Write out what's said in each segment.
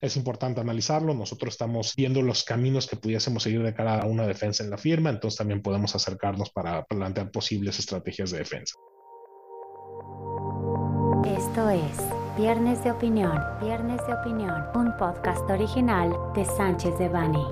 Es importante analizarlo. Nosotros estamos viendo los caminos que pudiésemos seguir de cara a una defensa en la firma, entonces también podemos acercarnos para plantear posibles estrategias de defensa. Esto es Viernes de Opinión, Viernes de Opinión, un podcast original de Sánchez de Bani.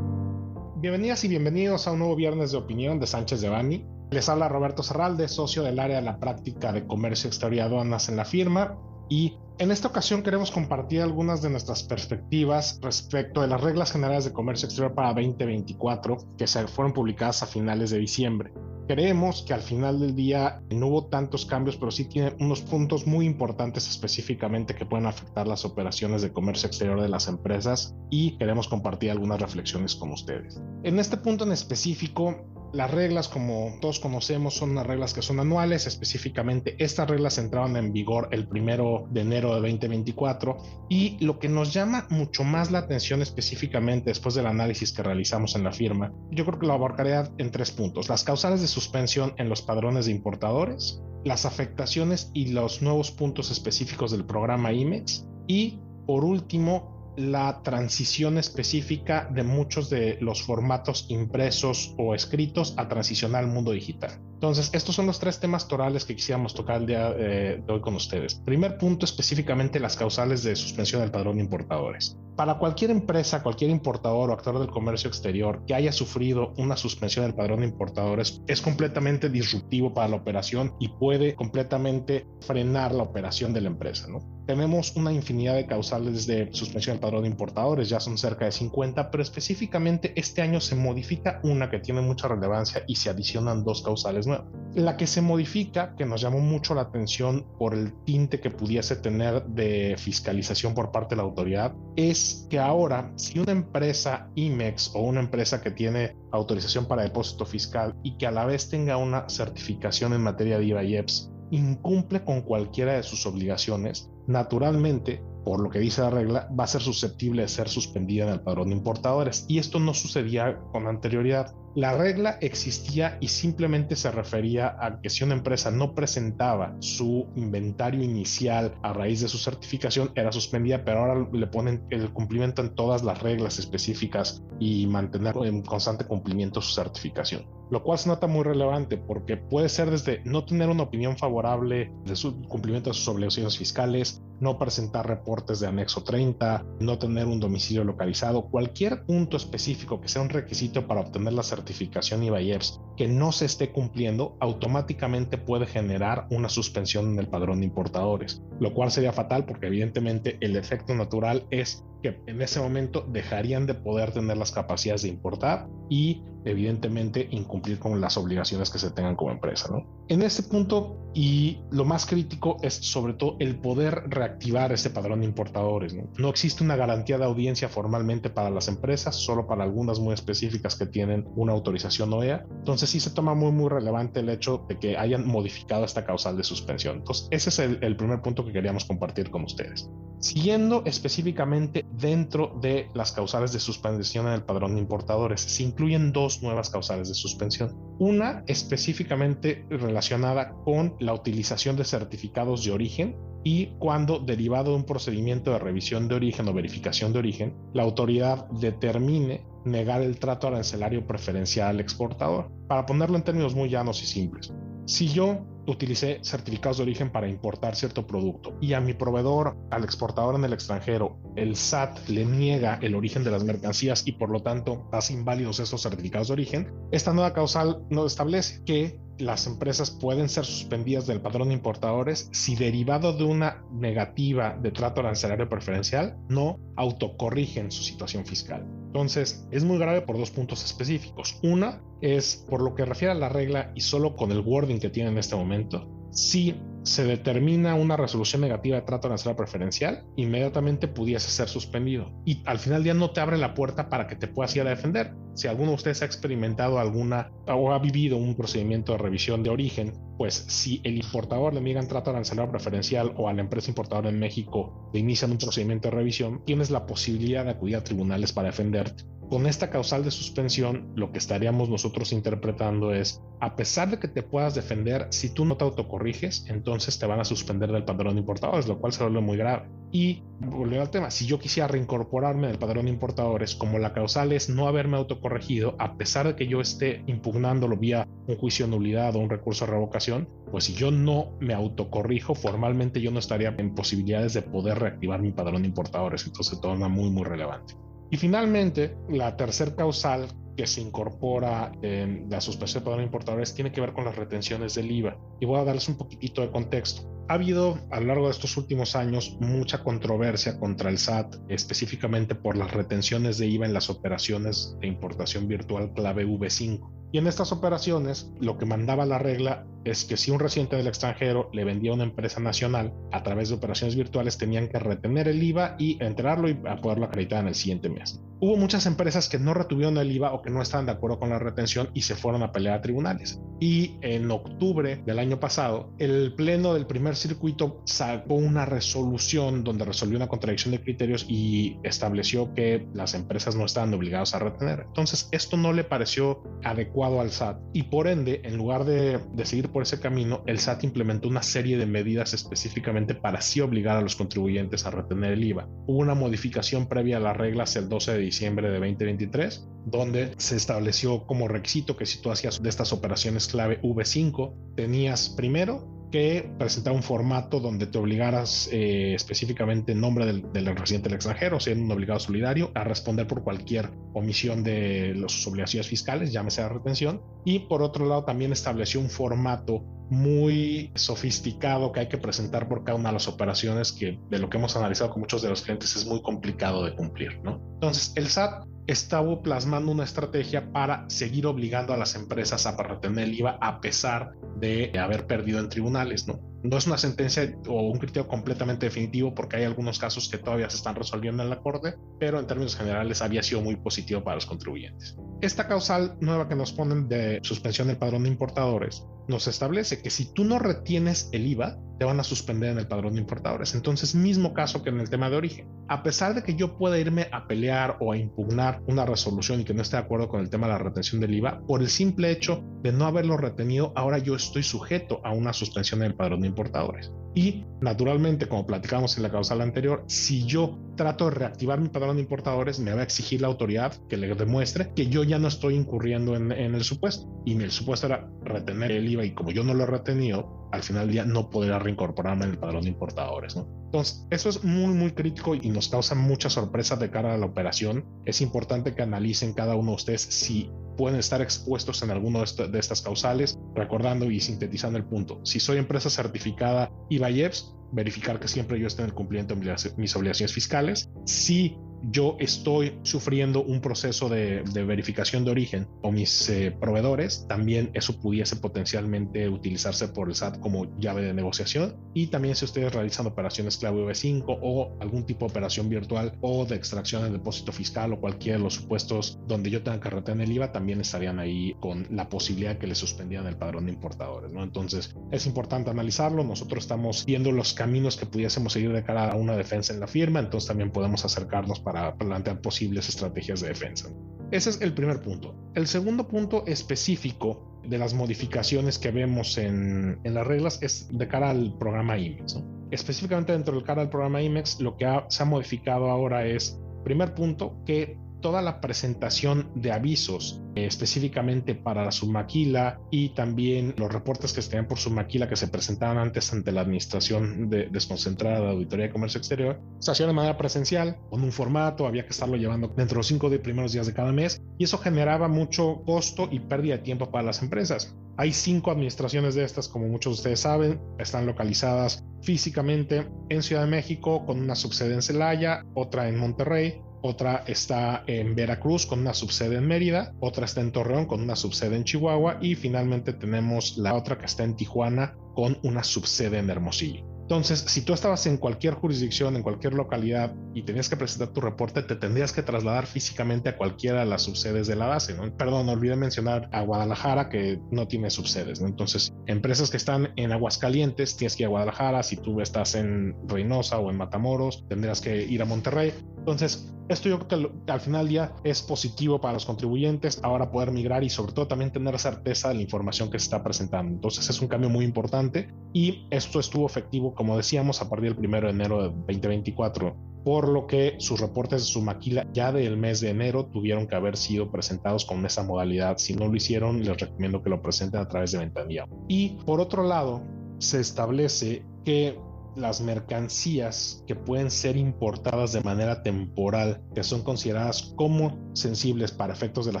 Bienvenidas y bienvenidos a un nuevo Viernes de Opinión de Sánchez de Bani. Les habla Roberto Serralde, socio del área de la práctica de comercio exterior y aduanas en la firma. Y en esta ocasión queremos compartir algunas de nuestras perspectivas respecto de las reglas generales de comercio exterior para 2024 que se fueron publicadas a finales de diciembre. Creemos que al final del día no hubo tantos cambios, pero sí tiene unos puntos muy importantes específicamente que pueden afectar las operaciones de comercio exterior de las empresas y queremos compartir algunas reflexiones con ustedes. En este punto en específico, las reglas, como todos conocemos, son unas reglas que son anuales. Específicamente, estas reglas entraron en vigor el primero de enero de 2024. Y lo que nos llama mucho más la atención específicamente después del análisis que realizamos en la firma, yo creo que lo abarcaría en tres puntos. Las causales de suspensión en los padrones de importadores, las afectaciones y los nuevos puntos específicos del programa IMEX. Y por último, la transición específica de muchos de los formatos impresos o escritos a transicionar al mundo digital. Entonces, estos son los tres temas torales que quisiéramos tocar el día eh, de hoy con ustedes. Primer punto, específicamente las causales de suspensión del padrón de importadores. Para cualquier empresa, cualquier importador o actor del comercio exterior que haya sufrido una suspensión del padrón de importadores, es completamente disruptivo para la operación y puede completamente frenar la operación de la empresa. ¿no? Tenemos una infinidad de causales de suspensión del padrón de importadores, ya son cerca de 50, pero específicamente este año se modifica una que tiene mucha relevancia y se adicionan dos causales nuevas. La que se modifica, que nos llamó mucho la atención por el tinte que pudiese tener de fiscalización por parte de la autoridad, es que ahora si una empresa IMEX o una empresa que tiene autorización para depósito fiscal y que a la vez tenga una certificación en materia de IVA y EPS, incumple con cualquiera de sus obligaciones, naturalmente, por lo que dice la regla, va a ser susceptible de ser suspendida en el padrón de importadores. Y esto no sucedía con anterioridad. La regla existía y simplemente se refería a que si una empresa no presentaba su inventario inicial a raíz de su certificación, era suspendida, pero ahora le ponen el cumplimiento en todas las reglas específicas y mantener en constante cumplimiento su certificación. Lo cual se nota muy relevante porque puede ser desde no tener una opinión favorable de su cumplimiento de sus obligaciones fiscales, no presentar reportes de anexo 30, no tener un domicilio localizado, cualquier punto específico que sea un requisito para obtener la certificación IVAEPS que no se esté cumpliendo, automáticamente puede generar una suspensión en el padrón de importadores, lo cual sería fatal porque evidentemente el efecto natural es que en ese momento dejarían de poder tener las capacidades de importar y evidentemente incumplir con las obligaciones que se tengan como empresa. ¿no? En este punto, y lo más crítico es sobre todo el poder reactivar este padrón de importadores. ¿no? no existe una garantía de audiencia formalmente para las empresas, solo para algunas muy específicas que tienen una autorización OEA. Entonces sí se toma muy muy relevante el hecho de que hayan modificado esta causal de suspensión. Entonces ese es el, el primer punto que queríamos compartir con ustedes. Siguiendo específicamente dentro de las causales de suspensión en el padrón de importadores, se incluyen dos nuevas causales de suspensión. Una específicamente relacionada con la utilización de certificados de origen y cuando, derivado de un procedimiento de revisión de origen o verificación de origen, la autoridad determine negar el trato arancelario preferencial al exportador. Para ponerlo en términos muy llanos y simples, si yo utilicé certificados de origen para importar cierto producto y a mi proveedor, al exportador en el extranjero, el SAT le niega el origen de las mercancías y por lo tanto hace inválidos esos certificados de origen, esta nueva causal nos establece que las empresas pueden ser suspendidas del padrón de importadores si derivado de una negativa de trato arancelario preferencial no autocorrigen su situación fiscal. Entonces, es muy grave por dos puntos específicos. Una es por lo que refiere a la regla y solo con el wording que tiene en este momento. Si se determina una resolución negativa de trato nacional preferencial, inmediatamente pudiese ser suspendido. Y al final del día no te abre la puerta para que te puedas ir a defender. Si alguno de ustedes ha experimentado alguna o ha vivido un procedimiento de revisión de origen, pues si el importador le niegan trato arancelario preferencial o a la empresa importadora en México le inician un procedimiento de revisión, tienes la posibilidad de acudir a tribunales para defenderte con esta causal de suspensión, lo que estaríamos nosotros interpretando es, a pesar de que te puedas defender, si tú no te autocorriges, entonces te van a suspender del padrón de importadores, lo cual se vuelve muy grave. Y volviendo al tema, si yo quisiera reincorporarme del padrón de importadores, como la causal es no haberme autocorregido, a pesar de que yo esté impugnándolo vía un juicio de nulidad o un recurso de revocación, pues si yo no me autocorrijo, formalmente yo no estaría en posibilidades de poder reactivar mi padrón de importadores. Entonces se torna muy, muy relevante. Y finalmente, la tercer causal que se incorpora en la suspensión de padrón importadores tiene que ver con las retenciones del IVA. Y voy a darles un poquitito de contexto. Ha habido a lo largo de estos últimos años mucha controversia contra el SAT, específicamente por las retenciones de IVA en las operaciones de importación virtual clave V5. Y en estas operaciones, lo que mandaba la regla es que si un residente del extranjero le vendía a una empresa nacional a través de operaciones virtuales, tenían que retener el IVA y enterarlo y poderlo acreditar en el siguiente mes. Hubo muchas empresas que no retuvieron el IVA o que no estaban de acuerdo con la retención y se fueron a pelear a tribunales. Y en octubre del año pasado, el Pleno del primer circuito sacó una resolución donde resolvió una contradicción de criterios y estableció que las empresas no estaban obligadas a retener. Entonces, esto no le pareció adecuado al SAT y por ende, en lugar de, de seguir por ese camino, el SAT implementó una serie de medidas específicamente para así obligar a los contribuyentes a retener el IVA. Hubo una modificación previa a las reglas el 12 de diciembre de 2023, donde se estableció como requisito que si tú hacías de estas operaciones clave V5, tenías primero que presentar un formato donde te obligaras eh, específicamente en nombre del, residente del extranjero, siendo un obligado solidario, a responder por cualquier omisión de sus obligaciones fiscales, llámese la retención. Y por otro lado, también estableció un formato muy sofisticado que hay que presentar por cada una de las operaciones que de lo que hemos analizado con muchos de los clientes es muy complicado de cumplir, ¿no? Entonces, el SAT estaba plasmando una estrategia para seguir obligando a las empresas a retener el IVA a pesar de haber perdido en tribunales, ¿no? No es una sentencia o un criterio completamente definitivo porque hay algunos casos que todavía se están resolviendo en la Corte, pero en términos generales había sido muy positivo para los contribuyentes. Esta causal nueva que nos ponen de suspensión del padrón de importadores nos establece que si tú no retienes el IVA, te van a suspender en el padrón de importadores. Entonces, mismo caso que en el tema de origen. A pesar de que yo pueda irme a pelear o a impugnar una resolución y que no esté de acuerdo con el tema de la retención del IVA, por el simple hecho de no haberlo retenido, ahora yo estoy sujeto a una suspensión en el padrón de importadores. Y naturalmente, como platicamos en la causal anterior, si yo trato de reactivar mi padrón de importadores, me va a exigir la autoridad que le demuestre que yo ya no estoy incurriendo en, el supuesto. Y el supuesto era retener el IVA y como yo no lo he retenido, al final del día no podrá reincorporarme en el padrón de importadores. ¿no? Entonces, eso es muy, muy crítico y nos causa mucha sorpresa de cara a la operación. Es importante que analicen cada uno de ustedes si pueden estar expuestos en alguno de, estas causales, recordando y sintetizando el punto. Si soy empresa certificada IVAIEPS, verificar que siempre yo esté en el cumplimiento de mis obligaciones fiscales. Si yo estoy sufriendo un proceso de, verificación de origen o mis eh, proveedores, también eso pudiese potencialmente utilizarse por el SAT como llave de negociación. Y también si ustedes realizan operaciones clave V5 o algún tipo de operación virtual o de extracción de depósito fiscal o cualquiera de los supuestos donde yo tenga que retener el IVA, también estarían ahí con la posibilidad que les suspendieran el padrón de importadores. ¿no? Entonces es importante analizarlo. Nosotros estamos viendo los caminos que pudiésemos seguir de cara a una defensa en la firma, entonces también podemos acercarnos para plantear posibles estrategias de defensa. Ese es el primer punto. El segundo punto específico de las modificaciones que vemos en, las reglas es de cara al programa IMEX. Específicamente dentro del cara al programa IMEX, lo que se ha modificado ahora es, primer punto, que toda la presentación de avisos eh, específicamente para la submaquila y también los reportes que se tenían por submaquila que se presentaban antes ante la administración desconcentrada de Auditoría de Comercio Exterior, se hacía de manera presencial, con un formato, había que estarlo llevando dentro de los cinco primeros días de cada mes y eso generaba mucho costo y pérdida de tiempo para las empresas. Hay cinco administraciones de estas, como muchos de ustedes saben, están localizadas físicamente en Ciudad de México con una subsede en Celaya, otra en Monterrey, otra está en Veracruz con una subsede en Mérida, otra está en Torreón con una subsede en Chihuahua y finalmente tenemos la otra que está en Tijuana con una subsede en Hermosillo. Entonces, si tú estabas en cualquier jurisdicción, en cualquier localidad y tenías que presentar tu reporte, te tendrías que trasladar físicamente a cualquiera de las subsedes de la base. ¿no? Perdón, olvidé mencionar a Guadalajara que no tiene subsedes. ¿no? Entonces, empresas que están en Aguascalientes, tienes que ir a Guadalajara. Si tú estás en Reynosa o en Matamoros, tendrías que ir a Monterrey. Entonces, esto yo creo que al final día es positivo para los contribuyentes ahora poder migrar y sobre todo también tener certeza de la información que se está presentando. Entonces es un cambio muy importante y esto estuvo efectivo, como decíamos, a partir del 1 de enero de 2024 por lo que sus reportes de su maquila ya del mes de enero tuvieron que haber sido presentados con esa modalidad. Si no lo hicieron, les recomiendo que lo presenten a través de ventanilla. Y por otro lado, se establece que las mercancías que pueden ser importadas de manera temporal, que son consideradas como sensibles para efectos de la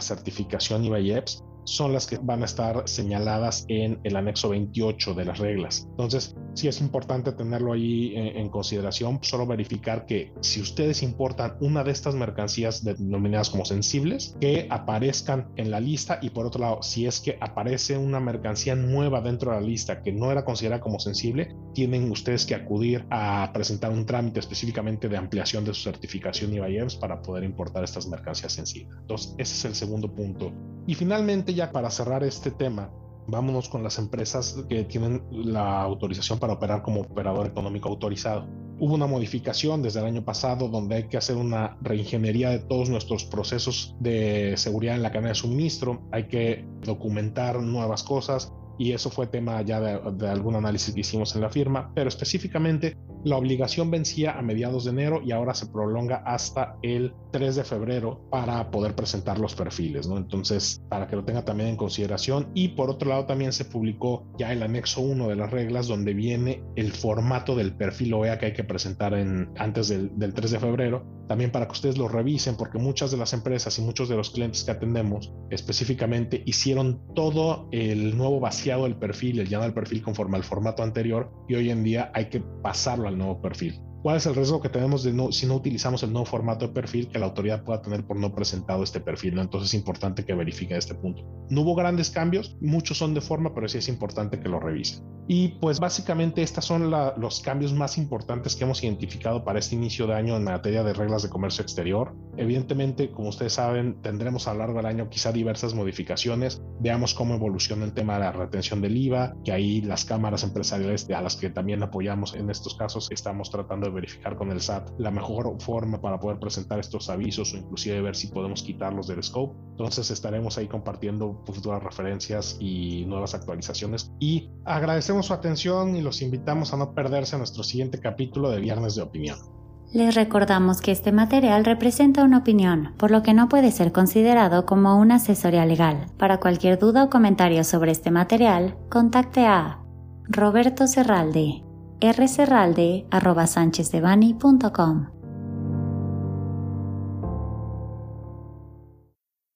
certificación IVA-IEPS, son las que van a estar señaladas en el anexo 28 de las reglas. Entonces, sí es importante tenerlo ahí en, consideración, solo verificar que si ustedes importan una de estas mercancías denominadas como sensibles, que aparezcan en la lista y por otro lado, si es que aparece una mercancía nueva dentro de la lista que no era considerada como sensible, tienen ustedes que acudir a presentar un trámite específicamente de ampliación de su certificación IVAEMS para poder importar estas mercancías sensibles. Entonces, ese es el segundo punto. Y finalmente, ya para cerrar este tema, vámonos con las empresas que tienen la autorización para operar como operador económico autorizado. Hubo una modificación desde el año pasado donde hay que hacer una reingeniería de todos nuestros procesos de seguridad en la cadena de suministro, hay que documentar nuevas cosas y eso fue tema ya de, de algún análisis que hicimos en la firma, pero específicamente la obligación vencía a mediados de enero y ahora se prolonga hasta el 3 de febrero para poder presentar los perfiles, ¿no? Entonces, para que lo tenga también en consideración. Y por otro lado, también se publicó ya el anexo 1 de las reglas donde viene el formato del perfil OEA que hay que presentar en, antes del, del 3 de febrero, también para que ustedes lo revisen, porque muchas de las empresas y muchos de los clientes que atendemos específicamente hicieron todo el nuevo vaciado del perfil, el llenado del perfil conforme al formato anterior y hoy en día hay que pasarlo al nuevo perfil. ¿Cuál es el riesgo que tenemos de no, si no utilizamos el nuevo formato de perfil que la autoridad pueda tener por no presentado este perfil? Entonces es importante que verifiquen este punto. No hubo grandes cambios, muchos son de forma, pero sí es importante que lo revisen. Y pues básicamente estos son los cambios más importantes que hemos identificado para este inicio de año en materia de reglas de comercio exterior. Evidentemente, como ustedes saben, tendremos a lo largo del año quizá diversas modificaciones. Veamos cómo evoluciona el tema de la retención del IVA, que ahí las cámaras empresariales a las que también apoyamos en estos casos estamos tratando de verificar con el SAT la mejor forma para poder presentar estos avisos o inclusive ver si podemos quitarlos del scope. Entonces estaremos ahí compartiendo futuras referencias y nuevas actualizaciones. Y agradecemos su atención y los invitamos a no perderse nuestro siguiente capítulo de Viernes de Opinión. Les recordamos que este material representa una opinión, por lo que no puede ser considerado como una asesoría legal. Para cualquier duda o comentario sobre este material, contacte a Roberto Serralde, rcerralde.com.